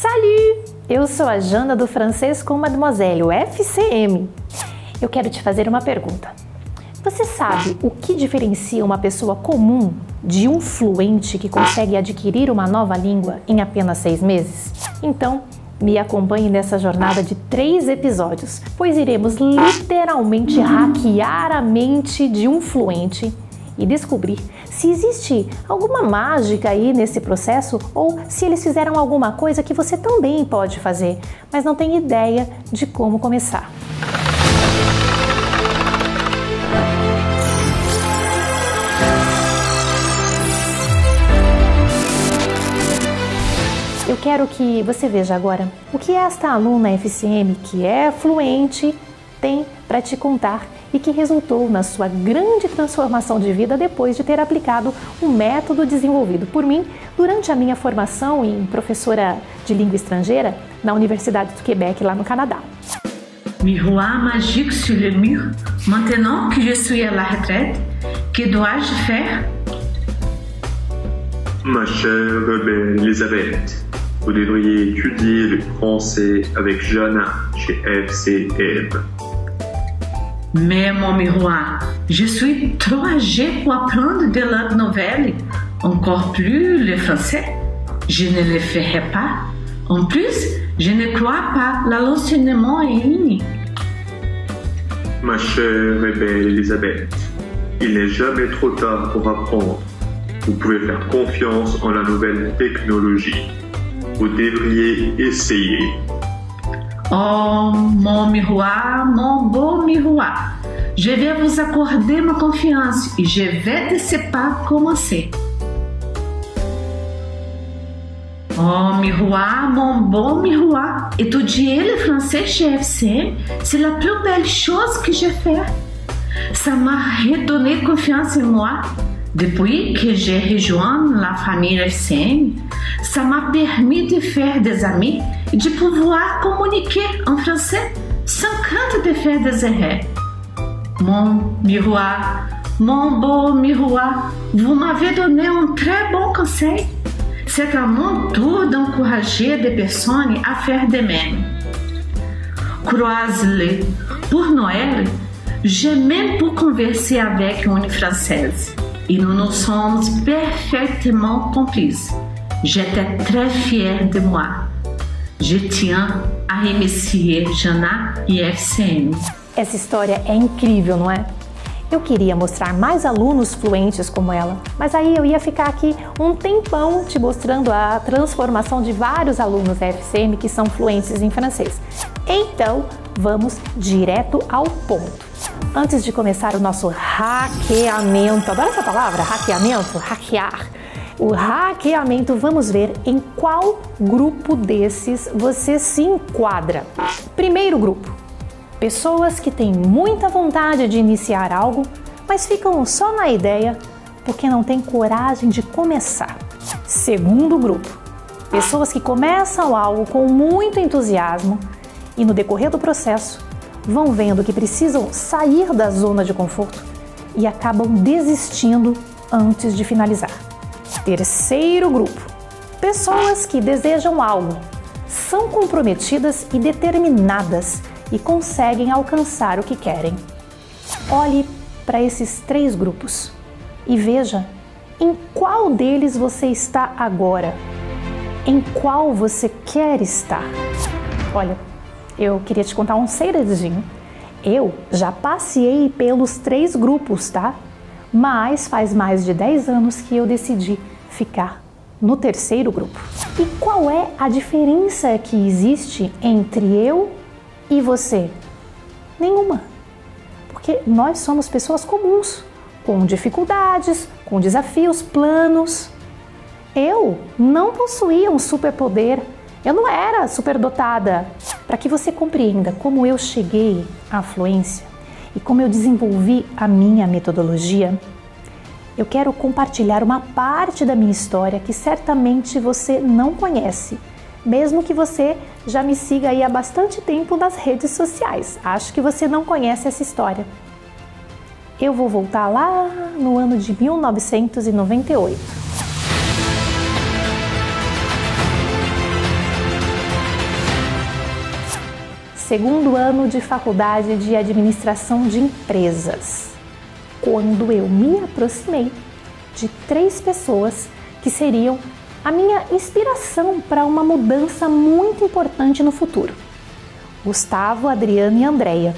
Salut! Eu sou a Jana do Francês com Mademoiselle, o FCM. Eu quero te fazer uma pergunta. Você sabe o que diferencia uma pessoa comum de um fluente que consegue adquirir uma nova língua em apenas seis meses? Então, me acompanhe nessa jornada de três episódios, pois iremos literalmente hackear a mente de um fluente e descobrir se existe alguma mágica aí nesse processo ou se eles fizeram alguma coisa que você também pode fazer, mas não tem ideia de como começar. Eu quero que você veja agora o que esta aluna FCM, que é fluente, tem para te contar e que resultou na sua grande transformação de vida depois de ter aplicado um método desenvolvido por mim durante a minha formação em professora de língua estrangeira na Universidade do Quebec, lá no Canadá. Miroir magique sur le mur. Maintenant que je suis à la retraite, que dois-je faire? Ma chère belle Elisabeth, vous devriez étudier le français avec Jana chez FCM. Mais mon miroir, je suis trop âgée pour apprendre de la nouvelle, encore plus le français. Je ne le ferai pas. En plus, je ne crois pas à l'enseignement en ligne. Ma chère et belle Elisabeth, il n'est jamais trop tard pour apprendre. Vous pouvez faire confiance en la nouvelle technologie. Vous devriez essayer. Oh, mon miroir, mon beau miroir, je vais vous accorder ma confiance et je vais te pas commencer. Oh, miroir, mon beau miroir, étudier le français chez FCM, c'est la plus belle chose que j'ai fait. Ça m'a redonné confiance en moi. Depuis que j'ai rejoint la famille FCM, ça m'a permis de faire des amis de pouvoir communiquer en français sans crainte de faire des erreurs. Mon miroir, mon beau miroir, vous m'avez donné un très bon conseil. C'est à mon tour d'encourager des personnes à faire de même. Croise-le. Pour Noël, j'ai même pour converser avec une Française et nous nous sommes parfaitement. J'étais très fière de moi. Je tiens a remercier Jana e FCM. Essa história é incrível, não é? Eu queria mostrar mais alunos fluentes como ela, mas aí eu ia ficar aqui um tempão te mostrando a transformação de vários alunos FCM que são fluentes em francês. Então, vamos direto ao ponto. Antes de começar o nosso hackeamento, adoro essa palavra, hackeamento, hackear. O hackeamento, vamos ver em qual grupo desses você se enquadra. Primeiro grupo, pessoas que têm muita vontade de iniciar algo, mas ficam só na ideia porque não têm coragem de começar. Segundo grupo, pessoas que começam algo com muito entusiasmo e no decorrer do processo vão vendo que precisam sair da zona de conforto e acabam desistindo antes de finalizar. Terceiro grupo: pessoas que desejam algo, são comprometidas e determinadas e conseguem alcançar o que querem. Olhe para esses três grupos e veja em qual deles você está agora, em qual você quer estar. Olha, eu queria te contar um segredinho. Eu já passei pelos três grupos, tá? Mas faz mais de 10 anos que eu decidi ficar no terceiro grupo. E qual é a diferença que existe entre eu e você? Nenhuma. Porque nós somos pessoas comuns, com dificuldades, com desafios, planos. Eu não possuía um superpoder eu não era superdotada. Para que você compreenda como eu cheguei à fluência e como eu desenvolvi a minha metodologia, eu quero compartilhar uma parte da minha história que certamente você não conhece, mesmo que você já me siga aí há bastante tempo nas redes sociais. Acho que você não conhece essa história. Eu vou voltar lá no ano de 1998. Segundo ano de faculdade de administração de empresas, quando eu me aproximei de três pessoas que seriam a minha inspiração para uma mudança muito importante no futuro: Gustavo, Adriana e Andréia.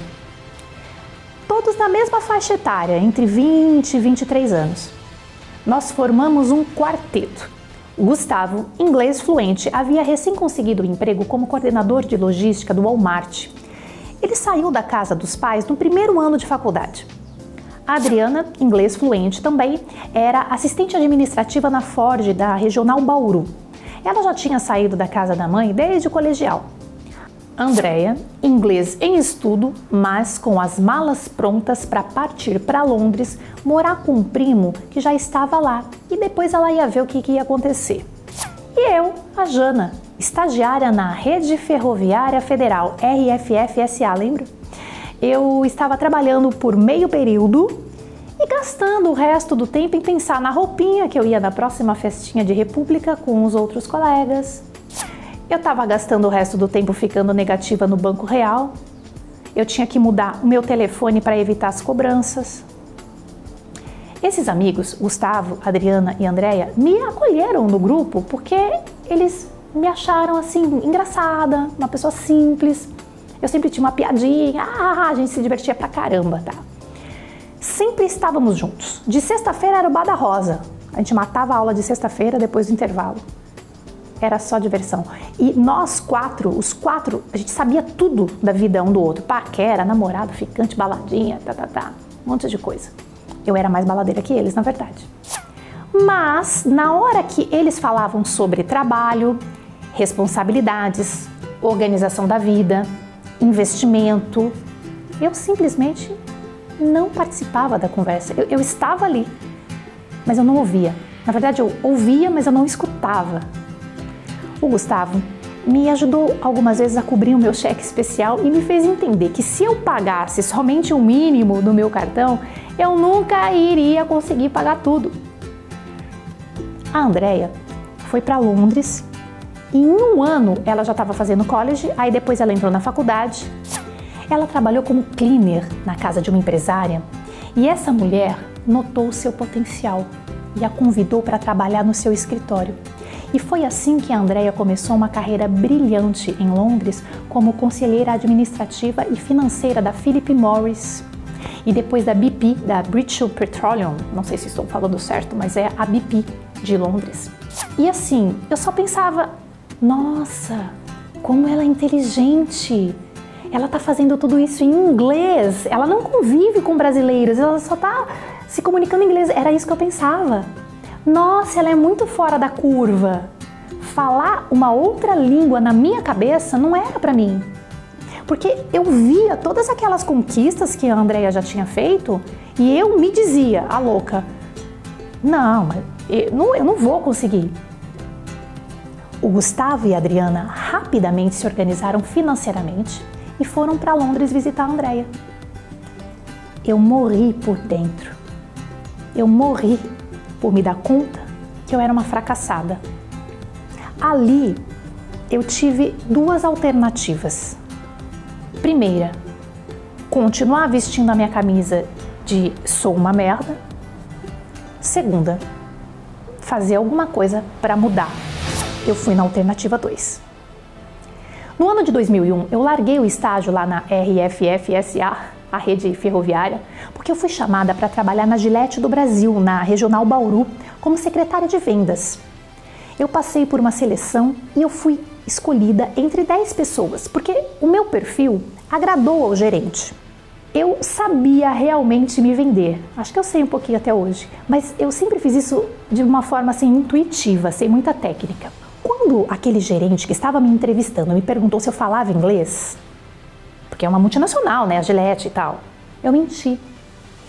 Todos na mesma faixa etária, entre 20 e 23 anos. Nós formamos um quarteto. Gustavo, inglês fluente, havia recém conseguido um emprego como coordenador de logística do Walmart. Ele saiu da casa dos pais no primeiro ano de faculdade. A Adriana, inglês fluente também, era assistente administrativa na Ford da Regional Bauru. Ela já tinha saído da casa da mãe desde o colegial. Andrea, inglês em estudo, mas com as malas prontas para partir para Londres, morar com um primo que já estava lá e depois ela ia ver o que, que ia acontecer. E eu, a Jana, estagiária na Rede Ferroviária Federal, RFFSA, lembra? eu estava trabalhando por meio período e gastando o resto do tempo em pensar na roupinha que eu ia na próxima festinha de república com os outros colegas. Eu estava gastando o resto do tempo ficando negativa no Banco Real. Eu tinha que mudar o meu telefone para evitar as cobranças. Esses amigos, Gustavo, Adriana e Andréia, me acolheram no grupo porque eles me acharam assim engraçada, uma pessoa simples, eu sempre tinha uma piadinha, ah, a gente se divertia pra caramba, tá? Sempre estávamos juntos. De sexta-feira era o Bada Rosa. A gente matava a aula de sexta-feira depois do intervalo. Era só diversão. E nós quatro, os quatro, a gente sabia tudo da vida um do outro. Paquera, namorado, ficante, baladinha, tá, tá, tá. Um monte de coisa. Eu era mais baladeira que eles, na verdade. Mas, na hora que eles falavam sobre trabalho, responsabilidades, organização da vida, investimento. Eu simplesmente não participava da conversa. Eu, eu, estava ali, mas eu não ouvia. Na verdade, eu ouvia, mas eu não escutava. O Gustavo me ajudou algumas vezes a cobrir o meu cheque especial e me fez entender que se eu pagasse somente o mínimo do meu cartão, eu nunca iria conseguir pagar tudo. A Andrea foi para Londres em um ano ela já estava fazendo college, aí depois ela entrou na faculdade. Ela trabalhou como cleaner na casa de uma empresária e essa mulher notou o seu potencial e a convidou para trabalhar no seu escritório. E foi assim que a Andrea começou uma carreira brilhante em Londres como conselheira administrativa e financeira da Philip Morris e depois da BP, da British Petroleum, não sei se estou falando certo, mas é a BP de Londres. E assim, eu só pensava, nossa, como ela é inteligente! Ela está fazendo tudo isso em inglês. Ela não convive com brasileiros, ela só está se comunicando em inglês. Era isso que eu pensava. Nossa, ela é muito fora da curva. Falar uma outra língua na minha cabeça não era para mim. Porque eu via todas aquelas conquistas que a Andrea já tinha feito e eu me dizia, a louca, não, eu não, eu não vou conseguir. O Gustavo e a Adriana rapidamente se organizaram financeiramente e foram para Londres visitar a Andrea. Eu morri por dentro. Eu morri por me dar conta que eu era uma fracassada. Ali eu tive duas alternativas. Primeira, continuar vestindo a minha camisa de sou uma merda. Segunda, fazer alguma coisa para mudar eu fui na alternativa 2. No ano de 2001, eu larguei o estágio lá na RFFSA, a rede ferroviária, porque eu fui chamada para trabalhar na Gillette do Brasil, na Regional Bauru, como secretária de vendas. Eu passei por uma seleção e eu fui escolhida entre 10 pessoas, porque o meu perfil agradou ao gerente. Eu sabia realmente me vender. Acho que eu sei um pouquinho até hoje, mas eu sempre fiz isso de uma forma assim intuitiva, sem muita técnica. Quando aquele gerente que estava me entrevistando me perguntou se eu falava inglês, é uma multinacional, né, a Gillette e tal, eu menti.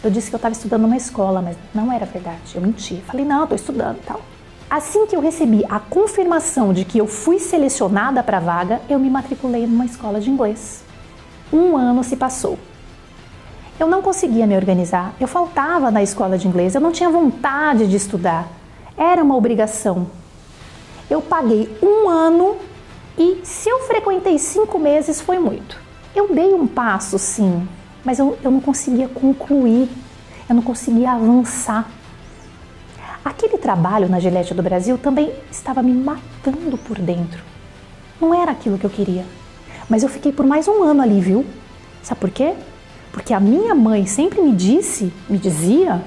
Eu disse que eu estava estudando numa escola, mas não era verdade. Eu menti. Falei, não, estou estudando e tal. Assim que eu recebi a confirmação de que eu fui selecionada para a vaga, eu me matriculei numa escola de inglês. Um ano se passou. Eu não conseguia me organizar, eu faltava na escola de inglês, eu não tinha vontade de estudar. Era uma obrigação, eu paguei um ano e se eu frequentei cinco meses foi muito. Eu dei um passo, sim, mas eu, eu não conseguia concluir, eu não conseguia avançar. Aquele trabalho na Gillette do Brasil também estava me matando por dentro. Não era aquilo que eu queria. Mas eu fiquei por mais um ano ali, viu? Sabe por quê? Porque a minha mãe sempre me disse, me dizia,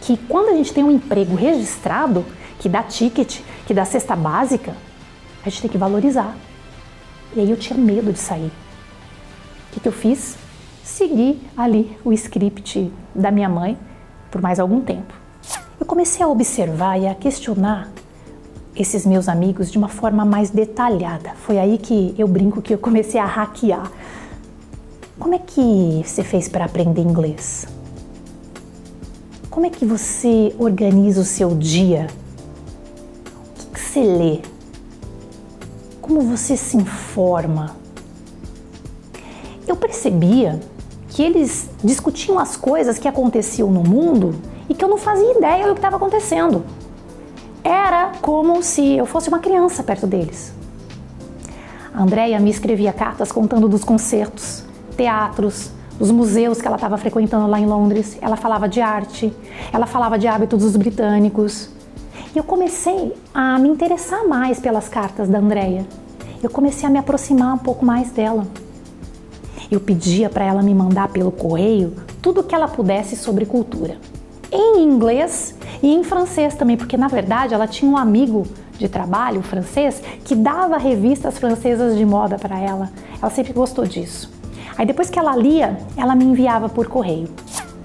que quando a gente tem um emprego registrado, que dá ticket, que dá cesta básica, a gente tem que valorizar. E aí eu tinha medo de sair. O que, eu fiz? Segui ali o script da minha mãe por mais algum tempo. Eu comecei a observar e a questionar esses meus amigos de uma forma mais detalhada. Foi aí que eu brinco que eu comecei a hackear. Como é que você fez para aprender inglês? Como é que você organiza o seu dia? O que, que você lê? Como você se informa? Eu percebia que eles discutiam as coisas que aconteciam no mundo e que eu não fazia ideia do que estava acontecendo. Era como se eu fosse uma criança perto deles. A Andrea me escrevia cartas contando dos concertos, teatros, dos museus que ela estava frequentando lá em Londres. Ela falava de arte, ela falava de hábitos dos britânicos. E eu comecei a me interessar mais pelas cartas da Andrea. Eu comecei a me aproximar um pouco mais dela. Eu pedia para ela me mandar pelo correio tudo o que ela pudesse sobre cultura em inglês e em francês também, porque na verdade ela tinha um amigo de trabalho francês que dava revistas francesas de moda para ela. Ela sempre gostou disso. Aí depois que ela lia, ela me enviava por correio.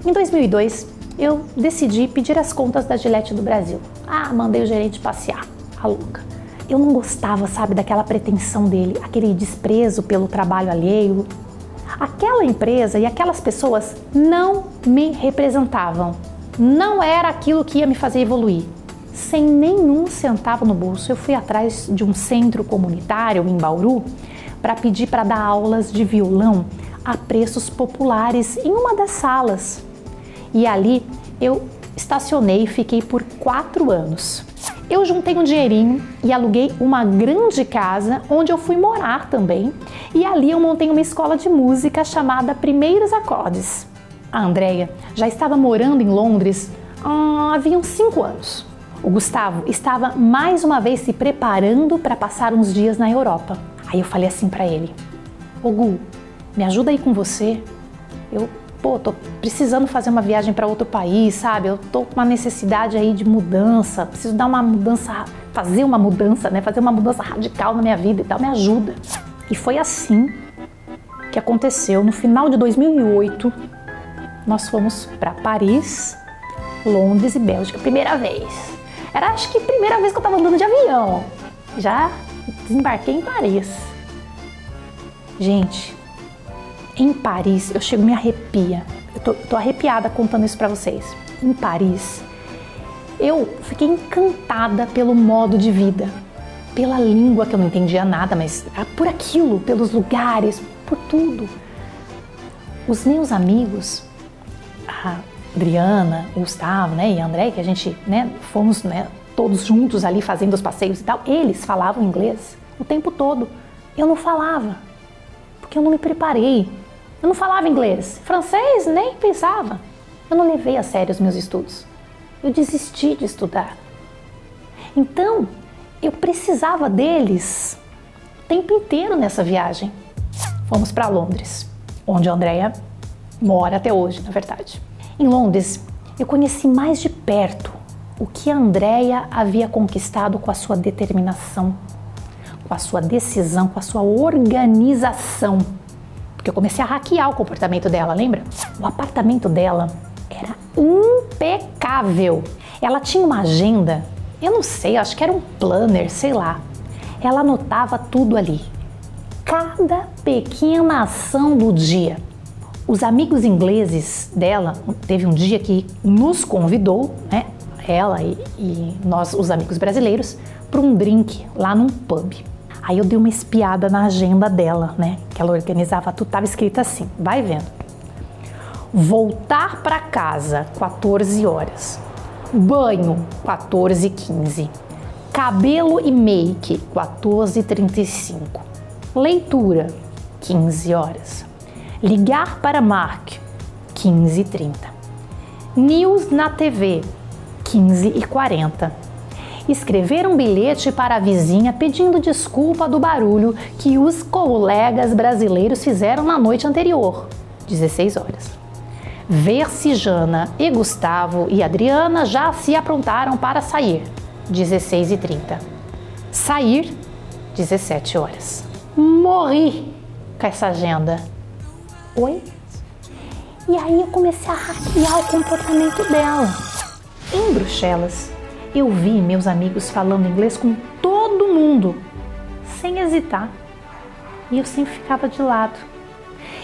Em 2002, eu decidi pedir as contas da Gillette do Brasil. Ah, mandei o gerente passear, a louca. Eu não gostava, sabe, daquela pretensão dele, aquele desprezo pelo trabalho alheio. Aquela empresa e aquelas pessoas não me representavam não era aquilo que ia me fazer evoluir. Sem nenhum centavo no bolso, eu fui atrás de um centro comunitário em Bauru para pedir para dar aulas de violão a preços populares em uma das salas. E ali eu estacionei e fiquei por quatro anos. Eu juntei um dinheirinho e aluguei uma grande casa onde eu fui morar também. E ali eu montei uma escola de música chamada Primeiros Acordes. A Andrea já estava morando em Londres há havia uns cinco anos. O Gustavo estava mais uma vez se preparando para passar uns dias na Europa. Aí eu falei assim para ele: Ô Gu, me ajuda aí com você. Eu, pô, tô precisando fazer uma viagem para outro país, sabe? Eu tô com uma necessidade aí de mudança, preciso dar uma mudança, fazer uma mudança, né? Fazer uma mudança radical na minha vida e tal, me ajuda. E foi assim que aconteceu no final de 2008 nós fomos para Paris, Londres e Bélgica, primeira vez. Era acho que a primeira vez que eu estava andando de avião. Já desembarquei em Paris. Gente, em Paris, eu chego me arrepia. Eu tô, tô arrepiada contando isso para vocês. Em Paris, eu fiquei encantada pelo modo de vida, pela língua que eu não entendia nada, mas por aquilo, pelos lugares, por tudo. Os meus amigos a Adriana, o Gustavo, né, e a André, que a gente, né, fomos, né, todos juntos ali fazendo os passeios e tal, eles falavam inglês o tempo todo. Eu não falava, porque eu não me preparei. Eu não falava inglês. Francês, nem pensava. Eu não levei a sério os meus estudos. Eu desisti de estudar. Então, eu precisava deles o tempo inteiro nessa viagem. Fomos para Londres, onde a Andrea mora até hoje, na verdade. Em Londres, eu conheci mais de perto o que a Andrea havia conquistado com a sua determinação, com a sua decisão, com a sua organização. Porque eu comecei a hackear o comportamento dela, lembra? O apartamento dela era impecável. Ela tinha uma agenda, eu não sei, acho que era um planner, sei lá. Ela anotava tudo ali. Cada pequena ação do dia. Os amigos ingleses dela, teve um dia que nos convidou, né, ela e, e nós, os amigos brasileiros, para um drink lá num pub. Aí eu dei uma espiada na agenda dela, né, que ela organizava, tudo estava escrito assim, vai vendo. Voltar para casa, 14 horas. Banho, 14 15. Cabelo e make, 14 35. Leitura, 15 horas. Ligar para Mark, 15h30. News na TV, 15h40. Escrever um bilhete para a vizinha pedindo desculpa do barulho que os colegas brasileiros fizeram na noite anterior, 16 horas. Ver se Jana e Gustavo e Adriana já se aprontaram para sair, 16h30. Sair, 17 horas. Morri com essa agenda. Oi? E aí eu comecei a hackear o comportamento dela. Em Bruxelas, eu vi meus amigos falando inglês com todo mundo, sem hesitar. E eu sempre ficava de lado.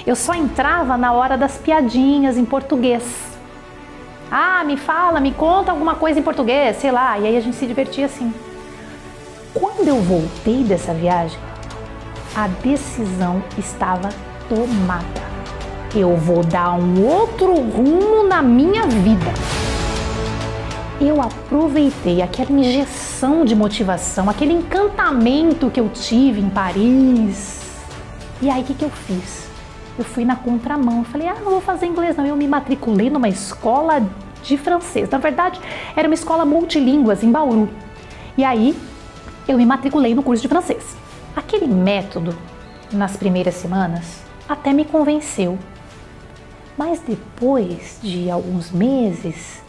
Eu só entrava na hora das piadinhas em português. Ah, me fala, me conta alguma coisa em português, sei lá. E aí a gente se divertia assim. Quando eu voltei dessa viagem, a decisão estava tomada. Eu vou dar um outro rumo na minha vida. Eu aproveitei aquela injeção de motivação, aquele encantamento que eu tive em Paris. E aí o que, que eu fiz? Eu fui na contramão. Eu falei, ah, não vou fazer inglês, não. Eu me matriculei numa escola de francês. Na verdade, era uma escola multilínguas em Bauru. E aí eu me matriculei no curso de francês. Aquele método, nas primeiras semanas, até me convenceu. Mas depois de alguns meses,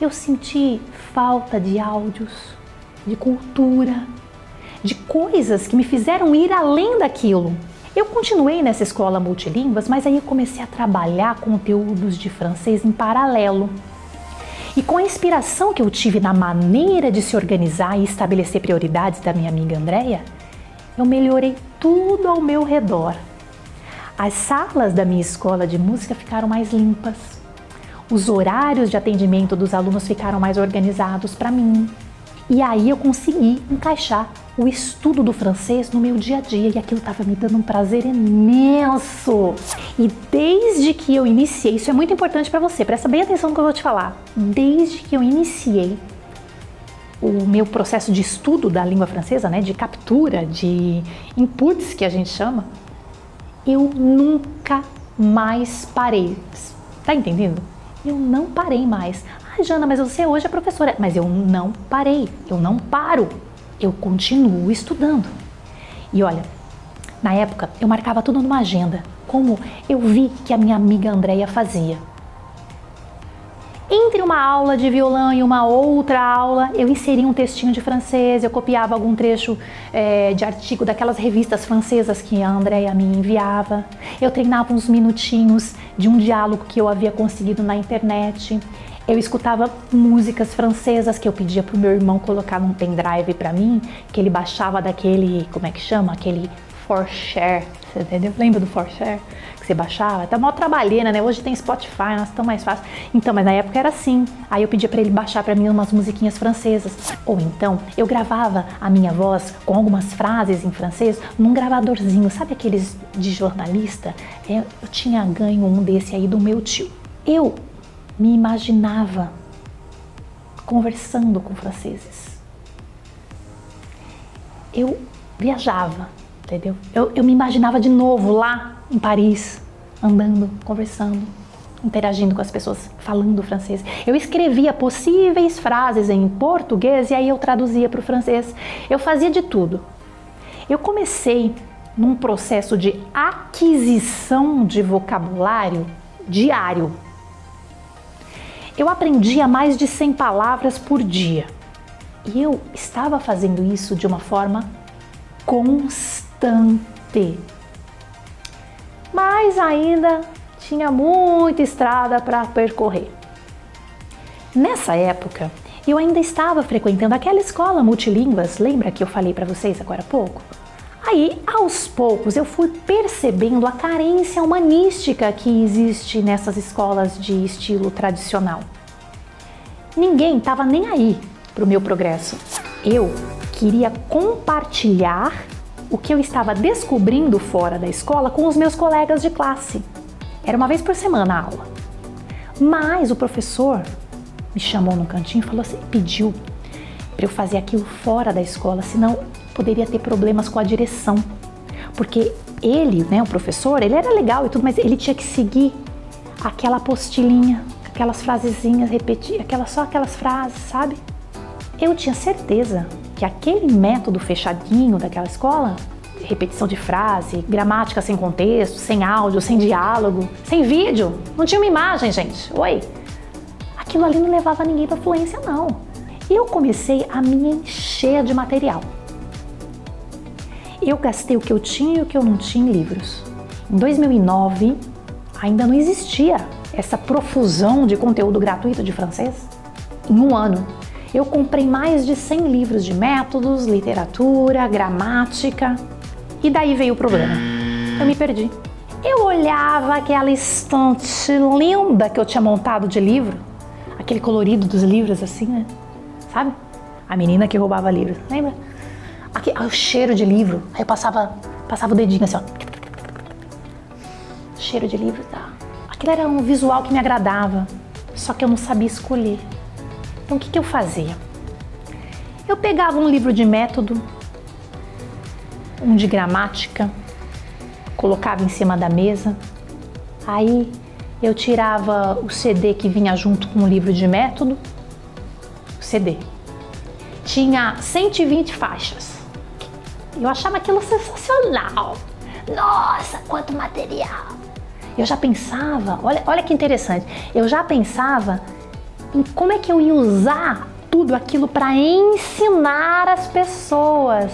eu senti falta de áudios, de cultura, de coisas que me fizeram ir além daquilo. Eu continuei nessa escola multilínguas, mas aí eu comecei a trabalhar conteúdos de francês em paralelo. E com a inspiração que eu tive na maneira de se organizar e estabelecer prioridades da minha amiga Andréia, eu melhorei tudo ao meu redor. As salas da minha escola de música ficaram mais limpas. Os horários de atendimento dos alunos ficaram mais organizados para mim. E aí eu consegui encaixar o estudo do francês no meu dia a dia e aquilo estava me dando um prazer imenso. E desde que eu iniciei, isso é muito importante para você, presta bem atenção no que eu vou te falar. Desde que eu iniciei o meu processo de estudo da língua francesa, né, de captura, de inputs que a gente chama, eu nunca mais parei. Tá entendendo? Eu não parei mais. Ah, Jana, mas você hoje é professora. Mas eu não parei, eu não paro eu continuo estudando. E olha, na época eu marcava tudo numa agenda, como eu vi que a minha amiga Andréia fazia. Entre uma aula de violão e uma outra aula, eu inseria um textinho de francês, eu copiava algum trecho é, de artigo daquelas revistas francesas que a Andréia me enviava. Eu treinava uns minutinhos de um diálogo que eu havia conseguido na internet eu escutava músicas francesas que eu pedia pro meu irmão colocar num pendrive para mim, que ele baixava daquele, como é que chama? Aquele ForShare, você entendeu? Lembra do ForShare? Que você baixava? Tá mó trabalheira, né? Hoje tem Spotify, nós estamos mais fácil. Então, mas na época era assim. Aí eu pedia para ele baixar para mim umas musiquinhas francesas. Ou então, eu gravava a minha voz com algumas frases em francês num gravadorzinho, sabe aqueles de jornalista? Eu, eu tinha ganho um desse aí do meu tio. Eu me imaginava conversando com franceses. Eu viajava, entendeu? Eu, eu me imaginava de novo lá em Paris, andando, conversando, interagindo com as pessoas, falando francês. Eu escrevia possíveis frases em português e aí eu traduzia para o francês. Eu fazia de tudo. Eu comecei num processo de aquisição de vocabulário diário eu aprendia mais de 100 palavras por dia. E eu estava fazendo isso de uma forma constante. Mas ainda tinha muita estrada para percorrer. Nessa época, eu ainda estava frequentando aquela escola multilínguas, lembra que eu falei para vocês agora há pouco? Aí, aos poucos, eu fui percebendo a carência humanística que existe nessas escolas de estilo tradicional. Ninguém estava nem aí para o meu progresso. Eu queria compartilhar o que eu estava descobrindo fora da escola com os meus colegas de classe. Era uma vez por semana a aula. Mas o professor me chamou num cantinho e falou assim, pediu para eu fazer aquilo fora da escola, senão poderia ter problemas com a direção, porque ele, né, o professor, ele era legal e tudo, mas ele tinha que seguir aquela apostilinha, aquelas frasezinhas, repetir, aquelas, só aquelas frases, sabe? Eu tinha certeza que aquele método fechadinho daquela escola, repetição de frase, gramática sem contexto, sem áudio, sem diálogo, sem vídeo, não tinha uma imagem, gente. Oi. Aquilo ali não levava ninguém para fluência, não. Eu comecei a me encher de material. Eu gastei o que eu tinha e o que eu não tinha em livros. Em 2009, ainda não existia essa profusão de conteúdo gratuito de francês. Em um ano, eu comprei mais de 100 livros de métodos, literatura, gramática. E daí veio o problema. Eu me perdi. Eu olhava aquela estante linda que eu tinha montado de livro, aquele colorido dos livros assim, né? Sabe? A menina que roubava livros, lembra? Aqui, o cheiro de livro. Aí eu passava, passava o dedinho assim, ó. Cheiro de livro, tá? Aquilo era um visual que me agradava, só que eu não sabia escolher. Então o que, que eu fazia? Eu pegava um livro de método, um de gramática, colocava em cima da mesa, aí eu tirava o CD que vinha junto com o livro de método, o CD. Tinha 120 faixas. Eu achava aquilo sensacional. Nossa, quanto material! Eu já pensava, olha, olha que interessante, eu já pensava em como é que eu ia usar tudo aquilo para ensinar as pessoas.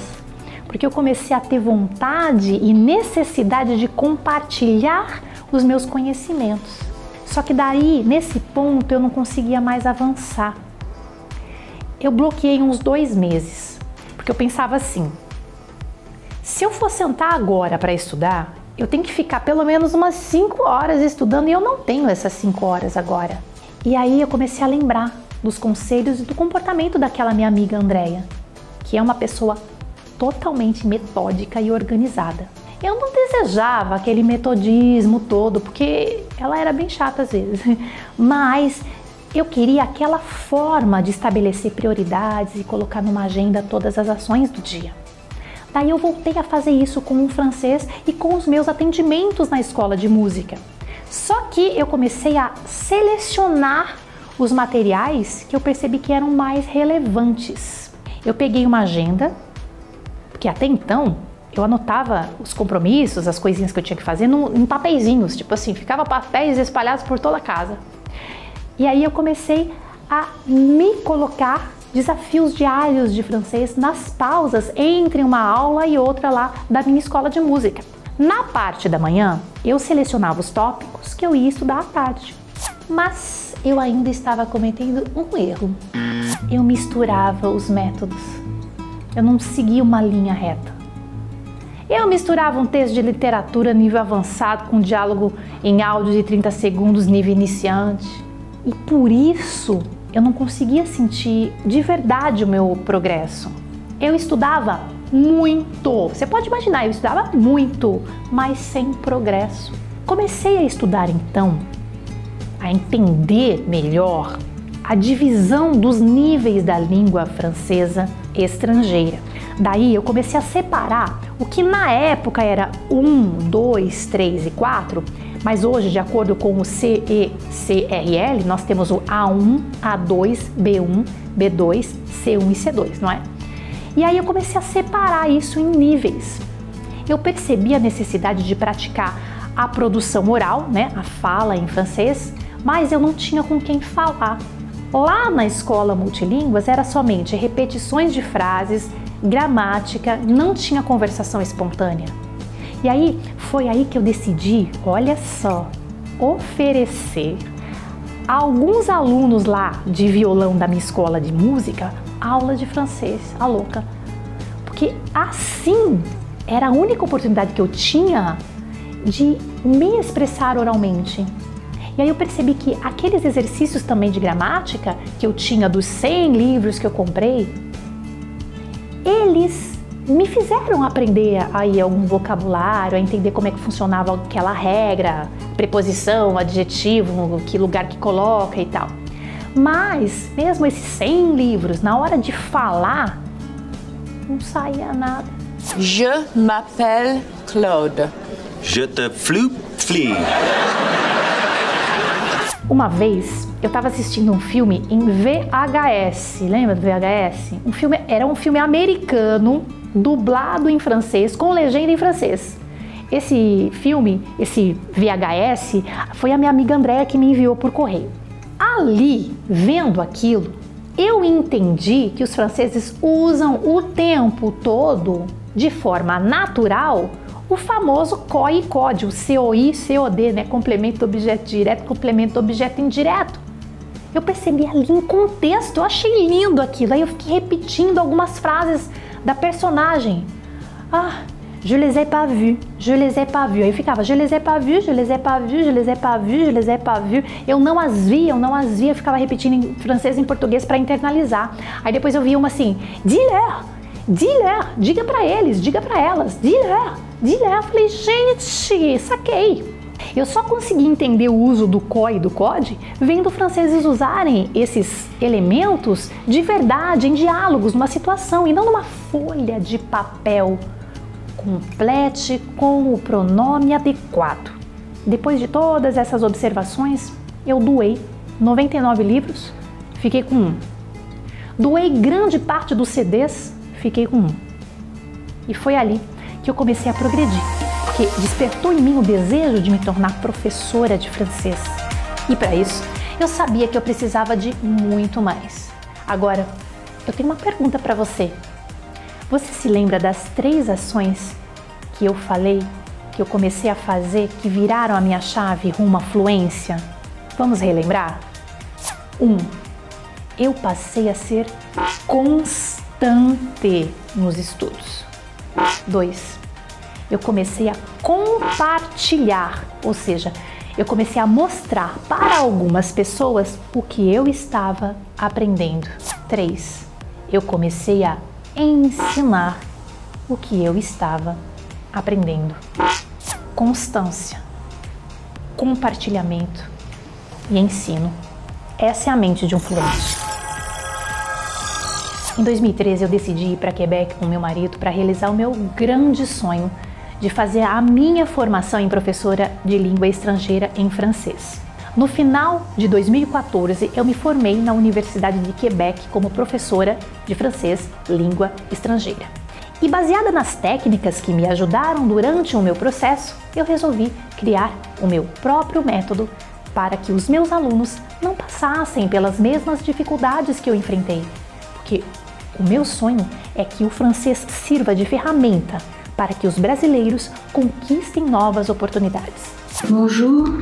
Porque eu comecei a ter vontade e necessidade de compartilhar os meus conhecimentos. Só que daí, nesse ponto, eu não conseguia mais avançar. Eu bloqueei uns dois meses, porque eu pensava assim: se eu for sentar agora para estudar, eu tenho que ficar pelo menos umas 5 horas estudando e eu não tenho essas 5 horas agora. E aí eu comecei a lembrar dos conselhos e do comportamento daquela minha amiga Andréia, que é uma pessoa totalmente metódica e organizada. Eu não desejava aquele metodismo todo, porque ela era bem chata às vezes, mas eu queria aquela forma de estabelecer prioridades e colocar numa agenda todas as ações do dia. Daí eu voltei a fazer isso com o francês e com os meus atendimentos na escola de música. Só que eu comecei a selecionar os materiais que eu percebi que eram mais relevantes. Eu peguei uma agenda, porque até então eu anotava os compromissos, as coisinhas que eu tinha que fazer no, em papeizinhos, tipo assim, ficava papéis espalhados por toda a casa. E aí eu comecei a me colocar desafios diários de francês nas pausas entre uma aula e outra lá da minha escola de música. Na parte da manhã, eu selecionava os tópicos que eu ia estudar à tarde. Mas eu ainda estava cometendo um erro. Eu misturava os métodos. Eu não seguia uma linha reta. Eu misturava um texto de literatura nível avançado com um diálogo em áudio de 30 segundos nível iniciante. E por isso eu não conseguia sentir de verdade o meu progresso. Eu estudava muito. Você pode imaginar, eu estudava muito, mas sem progresso. Comecei a estudar então, a entender melhor a divisão dos níveis da língua francesa estrangeira. Daí eu comecei a separar o que na época era 1, 2, 3 e 4 mas hoje, de acordo com o CECRL, nós temos o A1, A2, B1, B2, C1 e C2, não é? E aí eu comecei a separar isso em níveis. Eu percebi a necessidade de praticar a produção oral, né, a fala em francês, mas eu não tinha com quem falar. Lá na escola multilínguas era somente repetições de frases, gramática, não tinha conversação espontânea. E aí foi aí que eu decidi, olha só, oferecer a alguns alunos lá de violão da minha escola de música aula de francês, a louca. Porque assim era a única oportunidade que eu tinha de me expressar oralmente. E aí eu percebi que aqueles exercícios também de gramática que eu tinha dos 100 livros que eu comprei, eles me fizeram aprender aí algum vocabulário, a entender como é que funcionava aquela regra, preposição, adjetivo, que lugar que coloca e tal. Mas, mesmo esses 100 livros, na hora de falar, não saía nada. Je m'appelle Claude. Je te flou flie. Uma vez eu estava assistindo um filme em VHS, lembra do VHS? Um filme, era um filme americano, dublado em francês, com legenda em francês. Esse filme, esse VHS, foi a minha amiga Andréa que me enviou por correio. Ali, vendo aquilo, eu entendi que os franceses usam o tempo todo, de forma natural, o famoso COI e COD, o COI COD, né? Complemento do objeto direto, complemento do objeto indireto. Eu percebi ali em contexto, eu achei lindo aquilo. Aí eu fiquei repetindo algumas frases da personagem. Ah, je les ai pas vus, je les ai pas vus. Aí ficava, je les ai pas vus, je les ai pas vus, je les ai pas vus, je les ai pas vus. Eu não as via, eu não as via, eu ficava repetindo em francês e em português para internalizar. Aí depois eu vi uma assim, dis-leur, dis-leur, diga para eles, diga para elas, dis-leur, dis-leur. Eu falei, gente, saquei. Eu só consegui entender o uso do CO e do COD vendo franceses usarem esses elementos de verdade em diálogos, numa situação e não numa folha de papel. Complete com o pronome adequado. Depois de todas essas observações, eu doei 99 livros, fiquei com um. Doei grande parte dos CDs, fiquei com um. E foi ali que eu comecei a progredir que despertou em mim o desejo de me tornar professora de francês. E para isso, eu sabia que eu precisava de muito mais. Agora, eu tenho uma pergunta para você. Você se lembra das três ações que eu falei, que eu comecei a fazer, que viraram a minha chave rumo à fluência? Vamos relembrar? 1. Um, eu passei a ser constante nos estudos. 2 eu comecei a compartilhar, ou seja, eu comecei a mostrar para algumas pessoas o que eu estava aprendendo. 3. Eu comecei a ensinar o que eu estava aprendendo. Constância, compartilhamento e ensino. Essa é a mente de um fluente. Em 2013 eu decidi ir para Quebec com meu marido para realizar o meu grande sonho de fazer a minha formação em professora de língua estrangeira em francês. No final de 2014, eu me formei na Universidade de Quebec como professora de francês língua estrangeira. E baseada nas técnicas que me ajudaram durante o meu processo, eu resolvi criar o meu próprio método para que os meus alunos não passassem pelas mesmas dificuldades que eu enfrentei. Porque o meu sonho é que o francês sirva de ferramenta para que os brasileiros conquistem novas oportunidades. Bonjour,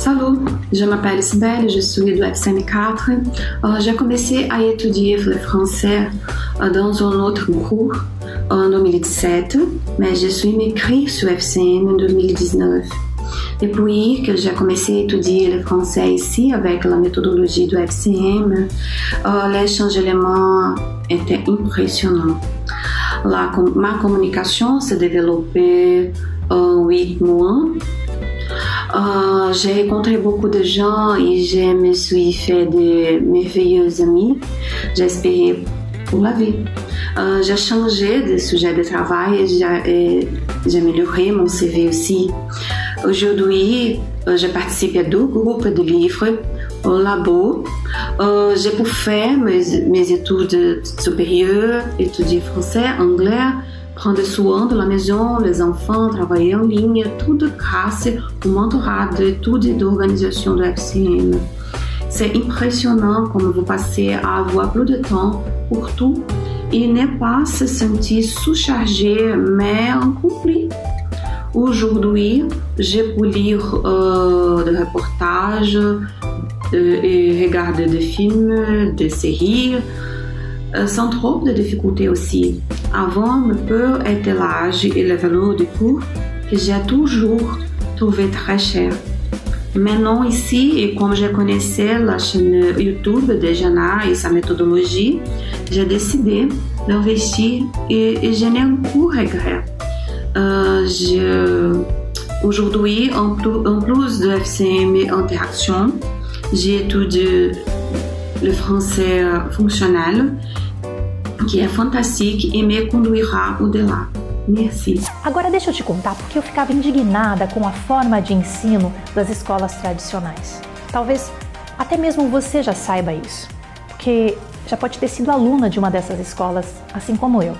salut, je m'appelle Sibelle, je suis do FCM 4. Uh, J'ai commencé à étudier le français uh, dans un autre cours en 2017, mais je suis inscrite sur FCM en 2019. Depuis que j'ai commencé à étudier le français ici avec la méthodologie du FCM, uh, les changements étaient impressionnants. La, ma communication s'est développée en 8 mois. Euh, j'ai rencontré beaucoup de gens et je me suis fait de merveilleux amis. Espéré pour la vie. Euh, j'ai changé de sujet de travail et j'ai amélioré mon CV aussi. Aujourd'hui, euh, je participe à deux groupes de livres au labo. J'ai pour faire mes, mes, études supérieures, étudier français, anglais, prendre soin de la maison, les enfants, travailler en ligne, tout grâce au mentorat d'études et d'organisation de FCM. C'est impressionnant comme vous passez à avoir plus de temps pour tout et ne pas se sentir sous-chargé mais accompli. Aujourd'hui, j'ai pu lire euh, des reportages, et regarder des films, des séries, sans trop de difficultés aussi. Avant, ma peur était l'âge et le valeur du cours que j'ai toujours trouvé très cher. Maintenant, ici, et comme je connaissais la chaîne YouTube de Jana et sa méthodologie, j'ai décidé d'investir et, et je n'ai aucun regret. Euh, Aujourd'hui, en, en plus de FCM Interaction, j'ai étudié le français fonctionnel, qui est fantastique et me conduira au-delà. Merci. Agora deixa eu te contar porque eu ficava indignada com a forma de ensino das escolas tradicionais. Talvez até mesmo você já saiba isso, porque já pode ter sido aluna de uma dessas escolas, assim como eu.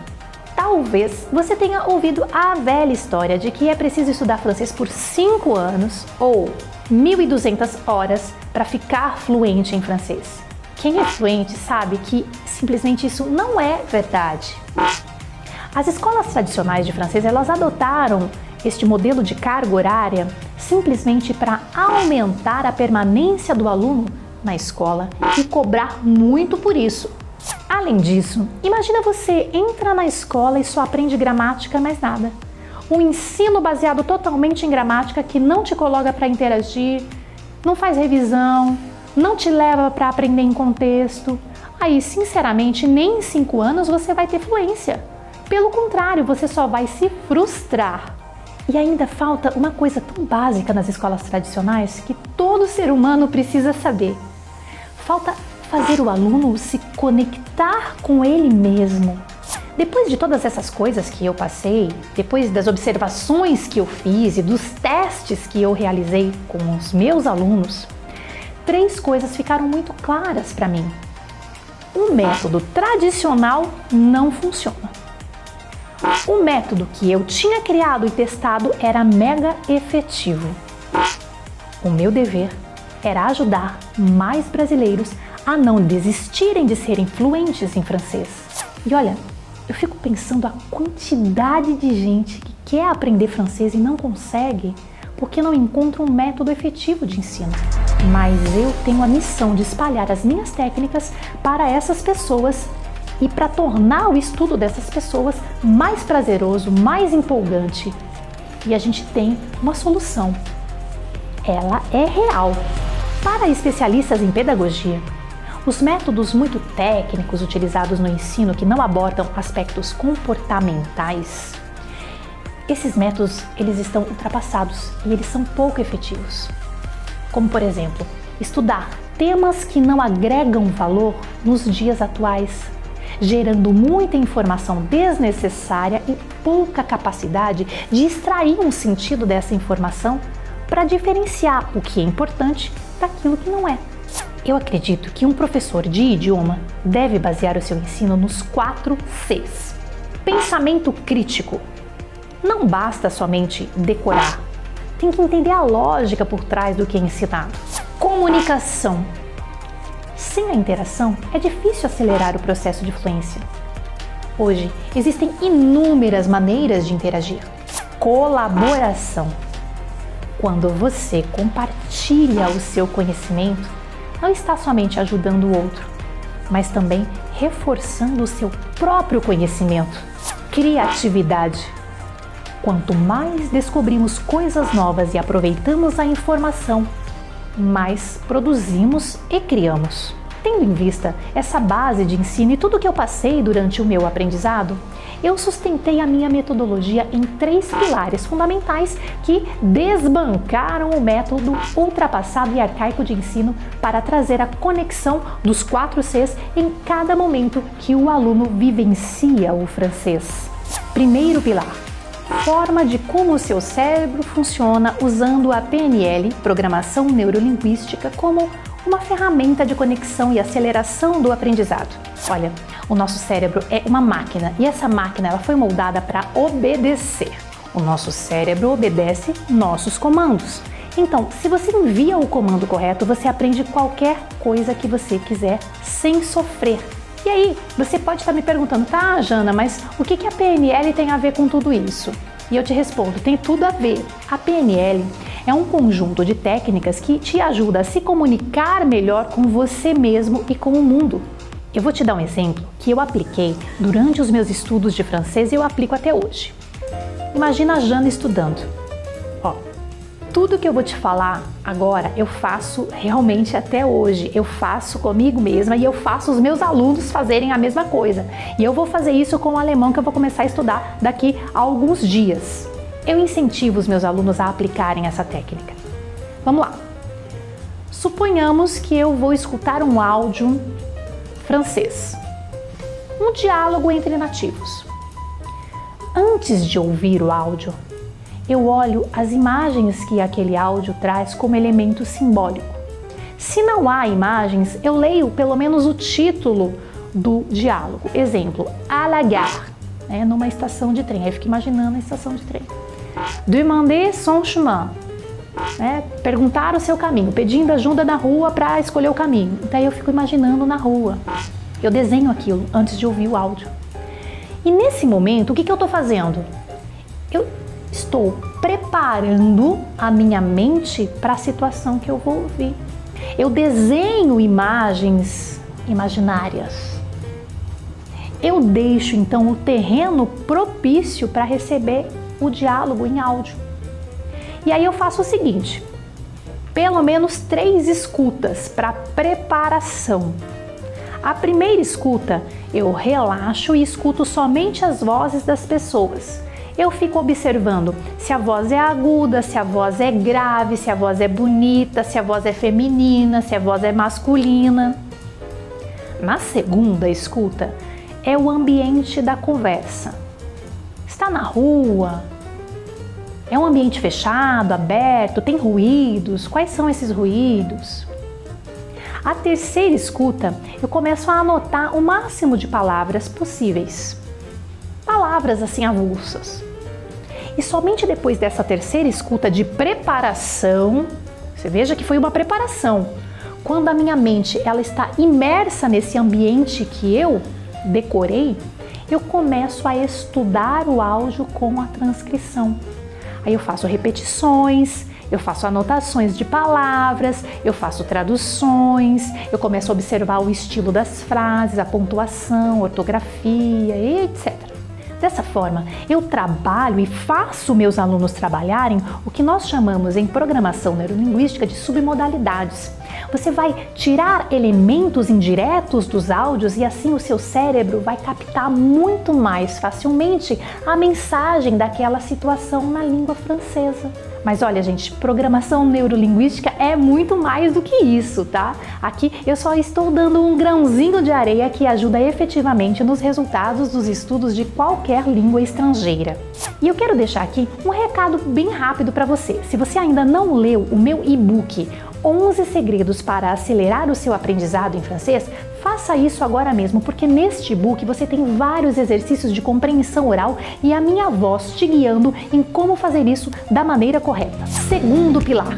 Talvez você tenha ouvido a velha história de que é preciso estudar francês por 5 anos ou 1.200 horas para ficar fluente em francês. Quem é fluente sabe que simplesmente isso não é verdade. As escolas tradicionais de francês elas adotaram este modelo de carga horária simplesmente para aumentar a permanência do aluno na escola e cobrar muito por isso. Além disso, imagina você entra na escola e só aprende gramática mais nada. Um ensino baseado totalmente em gramática que não te coloca para interagir, não faz revisão, não te leva para aprender em contexto. Aí, sinceramente, nem em cinco anos você vai ter fluência. Pelo contrário, você só vai se frustrar. E ainda falta uma coisa tão básica nas escolas tradicionais que todo ser humano precisa saber. Falta fazer o aluno se conectar com ele mesmo. Depois de todas essas coisas que eu passei, depois das observações que eu fiz e dos testes que eu realizei com os meus alunos, três coisas ficaram muito claras para mim. O método tradicional não funciona. O método que eu tinha criado e testado era mega efetivo. O meu dever era ajudar mais brasileiros a não desistirem de serem fluentes em francês. E olha, eu fico pensando a quantidade de gente que quer aprender francês e não consegue porque não encontra um método efetivo de ensino. Mas eu tenho a missão de espalhar as minhas técnicas para essas pessoas e para tornar o estudo dessas pessoas mais prazeroso, mais empolgante. E a gente tem uma solução. Ela é real. Para especialistas em pedagogia, os métodos muito técnicos utilizados no ensino que não abordam aspectos comportamentais, esses métodos eles estão ultrapassados e eles são pouco efetivos. Como por exemplo, estudar temas que não agregam valor nos dias atuais, gerando muita informação desnecessária e pouca capacidade de extrair um sentido dessa informação para diferenciar o que é importante daquilo que não é. Eu acredito que um professor de idioma deve basear o seu ensino nos quatro Cs. Pensamento crítico. Não basta somente decorar, tem que entender a lógica por trás do que é ensinado. Comunicação. Sem a interação, é difícil acelerar o processo de fluência. Hoje, existem inúmeras maneiras de interagir. Colaboração. Quando você compartilha o seu conhecimento, não está somente ajudando o outro, mas também reforçando o seu próprio conhecimento. Criatividade. Quanto mais descobrimos coisas novas e aproveitamos a informação, mais produzimos e criamos. Tendo em vista essa base de ensino e tudo que eu passei durante o meu aprendizado, eu sustentei a minha metodologia em três pilares fundamentais que desbancaram o método ultrapassado e arcaico de ensino para trazer a conexão dos quatro Cs em cada momento que o aluno vivencia o francês. Primeiro pilar: forma de como o seu cérebro funciona usando a PNL, Programação Neurolinguística, como uma ferramenta de conexão e aceleração do aprendizado. Olha, o nosso cérebro é uma máquina e essa máquina ela foi moldada para obedecer. O nosso cérebro obedece nossos comandos. Então, se você envia o comando correto, você aprende qualquer coisa que você quiser sem sofrer. E aí, você pode estar me perguntando, tá, Jana, mas o que a PNL tem a ver com tudo isso? E eu te respondo, tem tudo a ver. A PNL é um conjunto de técnicas que te ajuda a se comunicar melhor com você mesmo e com o mundo. Eu vou te dar um exemplo que eu apliquei durante os meus estudos de francês e eu aplico até hoje. Imagina a Jana estudando. Ó, tudo que eu vou te falar agora eu faço realmente até hoje. Eu faço comigo mesma e eu faço os meus alunos fazerem a mesma coisa. E eu vou fazer isso com o alemão que eu vou começar a estudar daqui a alguns dias. Eu incentivo os meus alunos a aplicarem essa técnica. Vamos lá. Suponhamos que eu vou escutar um áudio francês. Um diálogo entre nativos. Antes de ouvir o áudio, eu olho as imagens que aquele áudio traz como elemento simbólico. Se não há imagens, eu leio pelo menos o título do diálogo. Exemplo, à la gare, né, numa estação de trem. Aí eu fico imaginando a estação de trem. Demander son chemin, né, perguntar o seu caminho, pedindo ajuda na rua para escolher o caminho. Daí eu fico imaginando na rua. Eu desenho aquilo antes de ouvir o áudio. E nesse momento, o que, que eu estou fazendo? Eu estou preparando a minha mente para a situação que eu vou ouvir. Eu desenho imagens imaginárias. Eu deixo então o terreno propício para receber o diálogo em áudio. E aí eu faço o seguinte: pelo menos três escutas para preparação. A primeira escuta, eu relaxo e escuto somente as vozes das pessoas. Eu fico observando se a voz é aguda, se a voz é grave, se a voz é bonita, se a voz é feminina, se a voz é masculina. Na segunda escuta, é o ambiente da conversa. Está na rua, é um ambiente fechado, aberto, tem ruídos? Quais são esses ruídos? A terceira escuta, eu começo a anotar o máximo de palavras possíveis. Palavras assim avulsas. E somente depois dessa terceira escuta de preparação, você veja que foi uma preparação. Quando a minha mente ela está imersa nesse ambiente que eu decorei, eu começo a estudar o áudio com a transcrição. Aí eu faço repetições, eu faço anotações de palavras, eu faço traduções, eu começo a observar o estilo das frases, a pontuação, ortografia, etc. Dessa forma, eu trabalho e faço meus alunos trabalharem o que nós chamamos em programação neurolinguística de submodalidades. Você vai tirar elementos indiretos dos áudios e assim o seu cérebro vai captar muito mais facilmente a mensagem daquela situação na língua francesa. Mas olha, gente, programação neurolinguística é muito mais do que isso, tá? Aqui eu só estou dando um grãozinho de areia que ajuda efetivamente nos resultados dos estudos de qualquer língua estrangeira. E eu quero deixar aqui um recado bem rápido para você. Se você ainda não leu o meu e-book 11 segredos para acelerar o seu aprendizado em francês, faça isso agora mesmo, porque neste book você tem vários exercícios de compreensão oral e a minha voz te guiando em como fazer isso da maneira correta. Segundo pilar: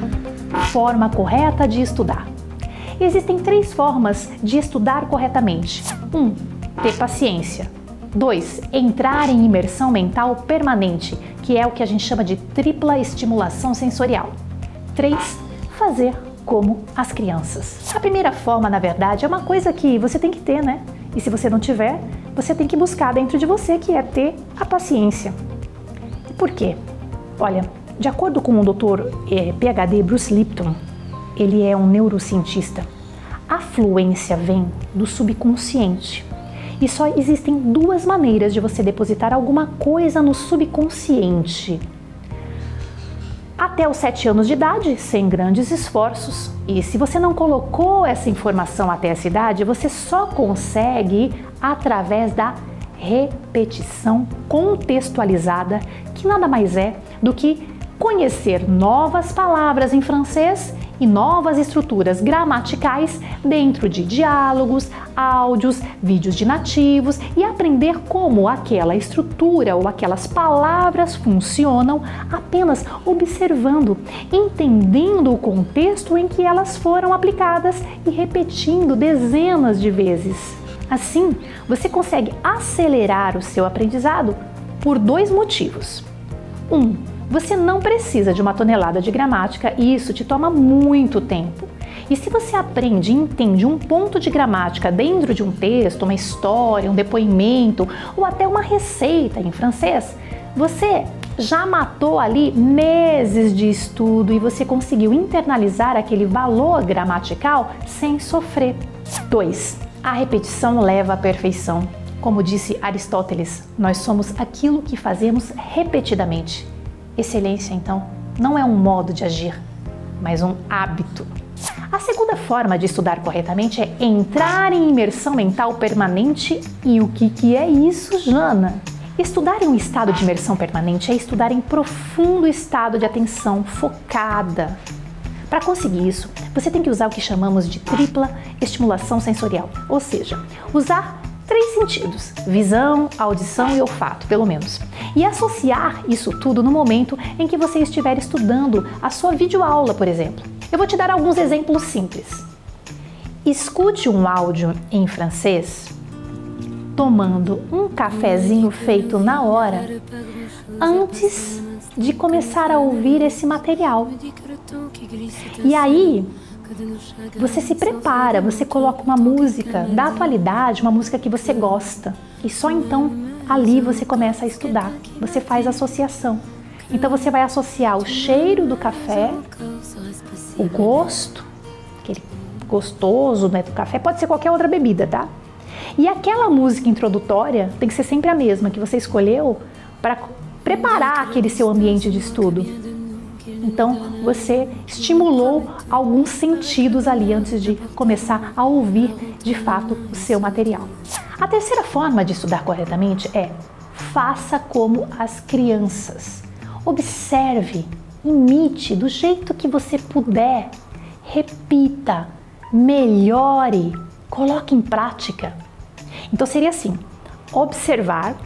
forma correta de estudar. Existem três formas de estudar corretamente. 1. Um, ter paciência. 2. Entrar em imersão mental permanente, que é o que a gente chama de tripla estimulação sensorial. 3. Fazer como as crianças. A primeira forma, na verdade, é uma coisa que você tem que ter, né? E se você não tiver, você tem que buscar dentro de você, que é ter a paciência. Por quê? Olha, de acordo com o Dr. Eh, PhD Bruce Lipton, ele é um neurocientista. A fluência vem do subconsciente. E só existem duas maneiras de você depositar alguma coisa no subconsciente até os 7 anos de idade, sem grandes esforços. E se você não colocou essa informação até essa idade, você só consegue através da repetição contextualizada, que nada mais é do que conhecer novas palavras em francês e novas estruturas gramaticais dentro de diálogos, áudios, vídeos de nativos e aprender como aquela estrutura ou aquelas palavras funcionam apenas observando, entendendo o contexto em que elas foram aplicadas e repetindo dezenas de vezes. Assim, você consegue acelerar o seu aprendizado por dois motivos. Um, você não precisa de uma tonelada de gramática e isso te toma muito tempo. E se você aprende e entende um ponto de gramática dentro de um texto, uma história, um depoimento ou até uma receita em francês, você já matou ali meses de estudo e você conseguiu internalizar aquele valor gramatical sem sofrer. 2. A repetição leva à perfeição. Como disse Aristóteles, nós somos aquilo que fazemos repetidamente. Excelência, então, não é um modo de agir, mas um hábito. A segunda forma de estudar corretamente é entrar em imersão mental permanente. E o que, que é isso, Jana? Estudar em um estado de imersão permanente é estudar em profundo estado de atenção focada. Para conseguir isso, você tem que usar o que chamamos de tripla estimulação sensorial, ou seja, usar três sentidos: visão, audição e olfato, pelo menos. E associar isso tudo no momento em que você estiver estudando a sua videoaula, por exemplo. Eu vou te dar alguns exemplos simples. Escute um áudio em francês tomando um cafezinho feito na hora antes de começar a ouvir esse material. E aí, você se prepara, você coloca uma música da atualidade, uma música que você gosta. E só então ali você começa a estudar. Você faz associação. Então você vai associar o cheiro do café, o gosto, aquele gostoso né, do café, pode ser qualquer outra bebida, tá? E aquela música introdutória tem que ser sempre a mesma que você escolheu para preparar aquele seu ambiente de estudo. Então você estimulou alguns sentidos ali antes de começar a ouvir de fato o seu material. A terceira forma de estudar corretamente é faça como as crianças. Observe, imite do jeito que você puder, repita, melhore, coloque em prática. Então seria assim: observar,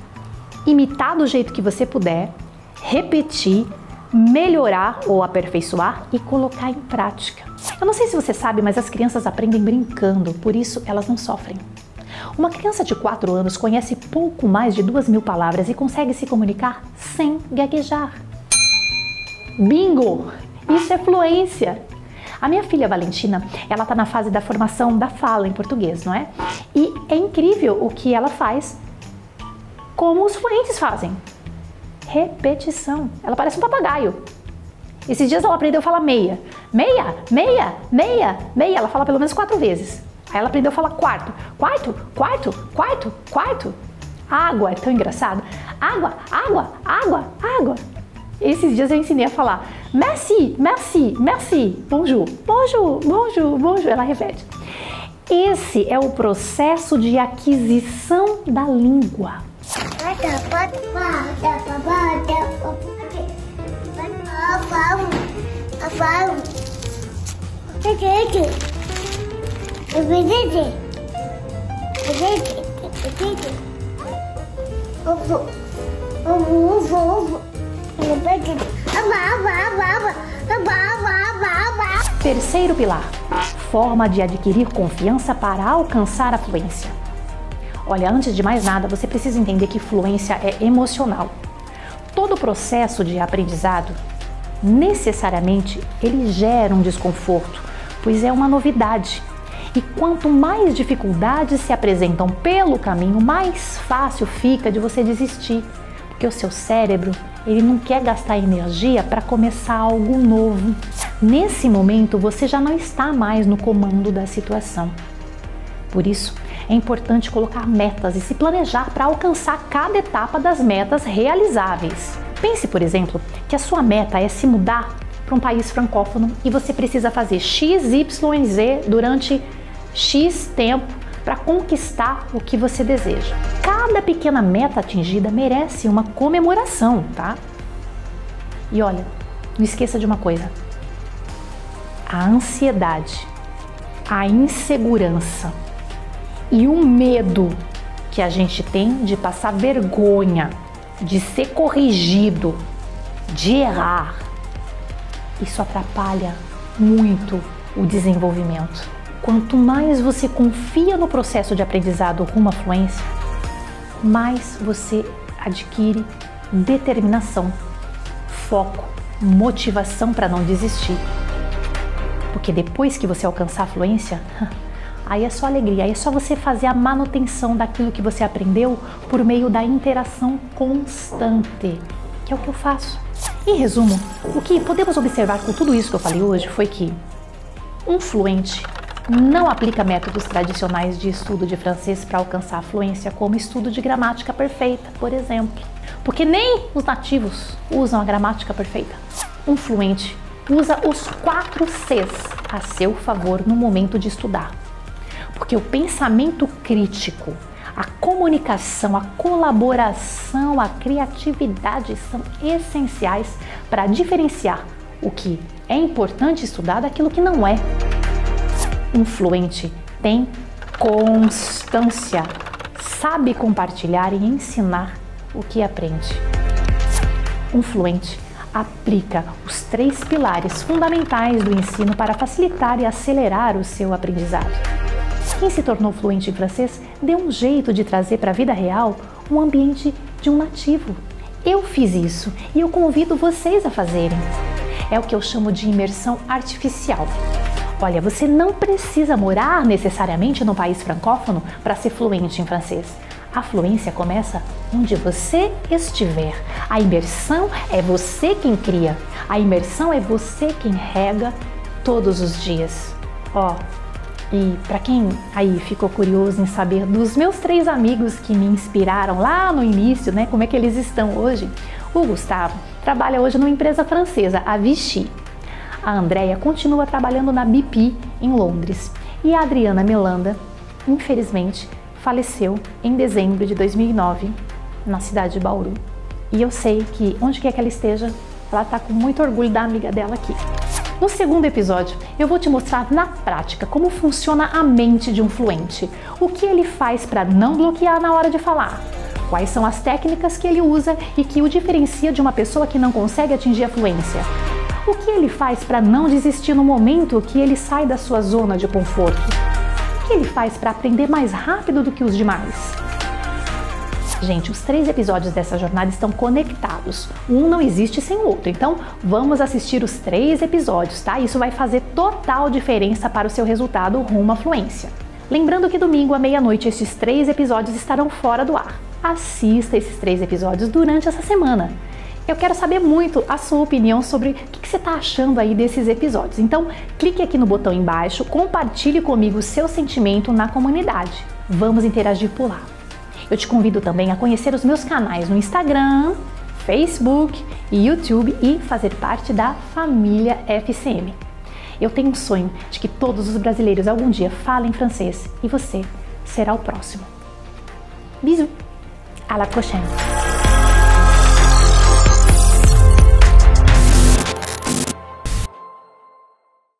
imitar do jeito que você puder, repetir, melhorar ou aperfeiçoar e colocar em prática. Eu não sei se você sabe, mas as crianças aprendem brincando, por isso elas não sofrem. Uma criança de 4 anos conhece pouco mais de duas mil palavras e consegue se comunicar sem gaguejar. Bingo! Isso é fluência! A minha filha Valentina, ela está na fase da formação da fala em português, não é? E é incrível o que ela faz, como os fluentes fazem. Repetição. Ela parece um papagaio. Esses dias ela aprendeu a falar meia. Meia, meia, meia, meia. Ela fala pelo menos quatro vezes. Aí ela aprendeu a falar quarto. Quarto, quarto, quarto, quarto. Água, é tão engraçado. Água, água, água, água. Esses dias eu ensinei a falar merci, merci, merci, bonjour, bonjour, bonjour, bonjour. Ela repete. Esse é o processo de aquisição da língua. Ovo, ovo, ovo. Terceiro pilar: forma de adquirir confiança para alcançar a fluência. Olha, antes de mais nada, você precisa entender que fluência é emocional. Todo processo de aprendizado, necessariamente, ele gera um desconforto, pois é uma novidade. E quanto mais dificuldades se apresentam pelo caminho, mais fácil fica de você desistir, porque o seu cérebro ele não quer gastar energia para começar algo novo. Nesse momento, você já não está mais no comando da situação. Por isso, é importante colocar metas e se planejar para alcançar cada etapa das metas realizáveis. Pense, por exemplo, que a sua meta é se mudar para um país francófono e você precisa fazer X, Y e Z durante X tempo para conquistar o que você deseja. Cada pequena meta atingida merece uma comemoração, tá? E olha, não esqueça de uma coisa: a ansiedade, a insegurança e o medo que a gente tem de passar vergonha, de ser corrigido, de errar, isso atrapalha muito o desenvolvimento. Quanto mais você confia no processo de aprendizado rumo à fluência, mais você adquire determinação, foco, motivação para não desistir. Porque depois que você alcançar a fluência, aí é só alegria, aí é só você fazer a manutenção daquilo que você aprendeu por meio da interação constante, que é o que eu faço. Em resumo, o que podemos observar com tudo isso que eu falei hoje foi que um fluente não aplica métodos tradicionais de estudo de francês para alcançar a fluência, como estudo de gramática perfeita, por exemplo. Porque nem os nativos usam a gramática perfeita. Um fluente usa os quatro Cs a seu favor no momento de estudar. Porque o pensamento crítico, A comunicação, a colaboração, a criatividade são essenciais para diferenciar o que é importante estudar daquilo que não é. Um fluente tem constância, sabe compartilhar e ensinar o que aprende. Um fluente aplica os três pilares fundamentais do ensino para facilitar e acelerar o seu aprendizado. Quem se tornou fluente em francês deu um jeito de trazer para a vida real um ambiente de um nativo. Eu fiz isso e eu convido vocês a fazerem. É o que eu chamo de imersão artificial. Olha, você não precisa morar necessariamente no país francófono para ser fluente em francês. A fluência começa onde você estiver. A imersão é você quem cria. A imersão é você quem rega todos os dias. Ó, e para quem aí ficou curioso em saber dos meus três amigos que me inspiraram lá no início, né, como é que eles estão hoje? O Gustavo trabalha hoje numa empresa francesa, a Vichy. A Andrea continua trabalhando na BP em Londres. E a Adriana Melanda, infelizmente, faleceu em dezembro de 2009 na cidade de Bauru. E eu sei que onde quer que ela esteja, ela está com muito orgulho da amiga dela aqui. No segundo episódio, eu vou te mostrar na prática como funciona a mente de um fluente, o que ele faz para não bloquear na hora de falar, quais são as técnicas que ele usa e que o diferencia de uma pessoa que não consegue atingir a fluência. O que ele faz para não desistir no momento que ele sai da sua zona de conforto? que ele faz para aprender mais rápido do que os demais? Gente, os três episódios dessa jornada estão conectados. Um não existe sem o outro. Então, vamos assistir os três episódios, tá? Isso vai fazer total diferença para o seu resultado rumo à fluência. Lembrando que domingo à meia-noite esses três episódios estarão fora do ar. Assista esses três episódios durante essa semana. Eu quero saber muito a sua opinião sobre o que você está achando aí desses episódios. Então, clique aqui no botão embaixo, compartilhe comigo o seu sentimento na comunidade. Vamos interagir por lá. Eu te convido também a conhecer os meus canais no Instagram, Facebook e YouTube e fazer parte da família FCM. Eu tenho um sonho de que todos os brasileiros algum dia falem francês e você será o próximo. Bisous! À la prochaine!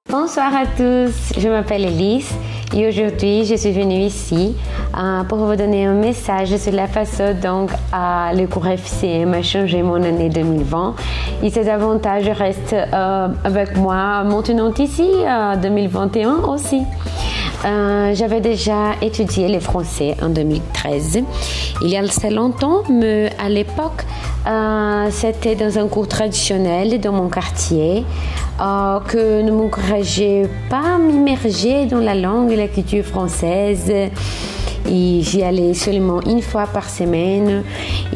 Bonsoir à tous, je m'appelle Elise et aujourd'hui je suis venue ici euh, pour vous donner un message sur la façon dont euh, le cours FCM a changé mon année 2020 et ces avantages restent euh, avec moi maintenant ici, 2021 aussi. J'avais déjà étudié le français en 2013, il y a assez longtemps, mais à l'époque, c'était dans un cours traditionnel dans mon quartier que ne m'encourageait pas à m'immerger dans la langue et la culture française. Et j'y allais seulement une fois par semaine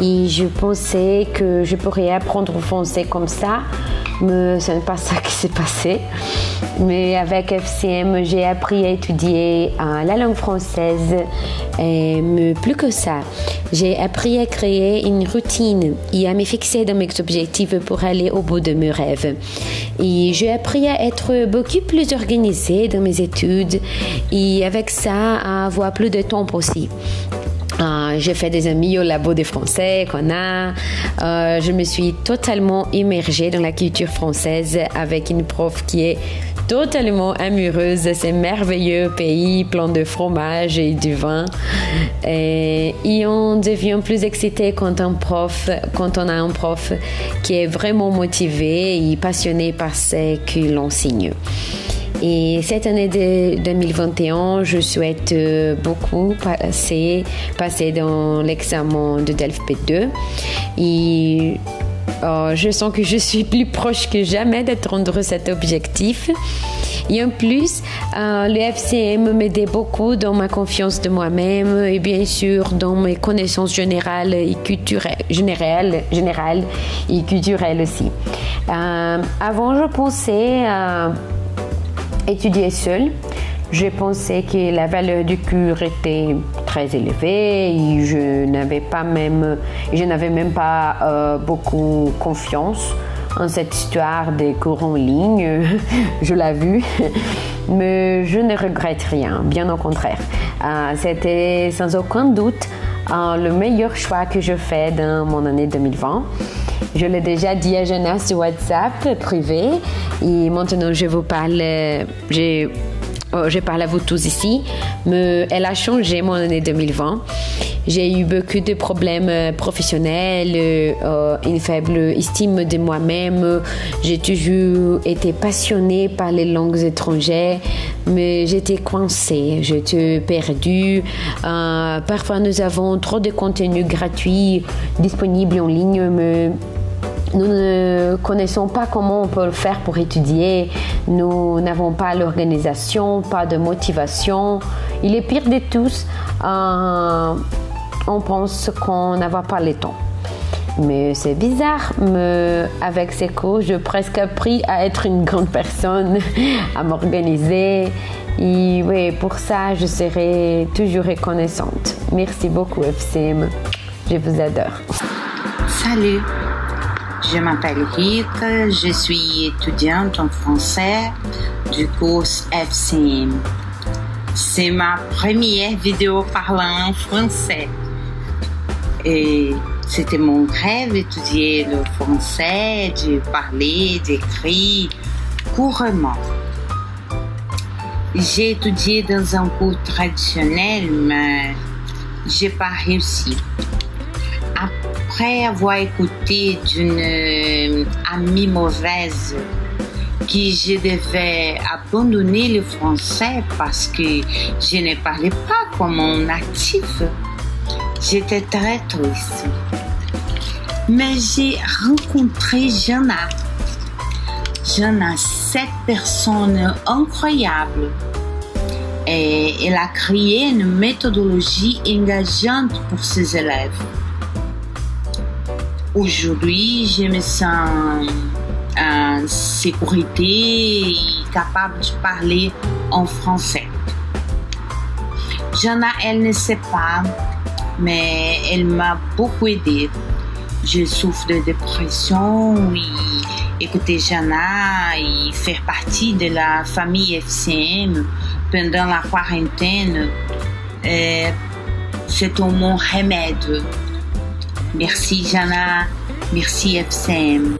et je pensais que je pourrais apprendre le français comme ça, mais ce n'est pas ça qui s'est passé. Mais avec FCM, j'ai appris à étudier la langue française, et, plus que ça, j'ai appris à créer une routine et à me fixer dans mes objectifs pour aller au bout de mes rêves. Et j'ai appris à être beaucoup plus organisée dans mes études et avec ça à avoir plus de temps aussi. Euh, j'ai fait des amis au labo des Français qu'on a. Euh, je me suis totalement immergée dans la culture française avec une prof qui est totalement amoureuse de ce merveilleux pays plein de fromage et du vin. Et, on devient plus excité quand, quand on a un prof qui est vraiment motivé et passionné par ce qu'il enseigne. Et cette année de 2021, je souhaite euh, beaucoup passer, passer dans l'examen de DELF P2. Et oh, je sens que je suis plus proche que jamais d'atteindre cet objectif. Et en plus, euh, le FCM m'aidait beaucoup dans ma confiance de moi-même et bien sûr dans mes connaissances générales et culturelles, générales, et culturelles aussi. Euh, avant, je pensais étudier seul. Je pensais que la valeur du cours était très élevée et je n'avais pas même, je n'avais même pas euh, beaucoup confiance en cette histoire des cours en ligne, je l'ai vu, mais je ne regrette rien, bien au contraire. Euh, C'était sans aucun doute le meilleur choix que je fais dans mon année 2020. Je l'ai déjà dit à Jana sur WhatsApp privé et maintenant je vous parle, j'ai Oh, je parle à vous tous ici, mais elle a changé mon année 2020. J'ai eu beaucoup de problèmes euh, professionnels, euh, une faible estime de moi-même. J'ai toujours été passionnée par les langues étrangères, mais j'étais coincée, j'étais perdue. Euh, parfois, nous avons trop de contenu gratuit disponible en ligne, mais nous ne connaissons pas comment on peut le faire pour étudier. Nous n'avons pas l'organisation, pas de motivation. Il est pire de tous. Euh, on pense qu'on n'a pas le temps. Mais c'est bizarre, mais avec ces cours, j'ai presque appris à être une grande personne, à m'organiser. Et oui, pour ça, je serai toujours reconnaissante. Merci beaucoup, FCM. Je vous adore. Salut. Je m'appelle Rita, je suis étudiante en français du cours FCM. C'est ma première vidéo parlant en français. Et c'était mon rêve d'étudier le français, de parler, d'écrire couramment. J'ai étudié dans un cours traditionnel, mais j'ai pas réussi après avoir écouté d'une amie mauvaise que je devais abandonner le français parce que je ne parlais pas comme un natif, j'étais très triste. Mais j'ai rencontré Jana. Jana, cette personne incroyable. Et elle a créé une méthodologie engageante pour ses élèves. Aujourd'hui, je me sens en sécurité et capable de parler en français. Jana, elle ne sait pas, mais elle m'a beaucoup aidé. Je souffre de dépression et écouter Jana et faire partie de la famille FCM pendant la quarantaine, c'est mon remède. Merci Jana, merci FCM.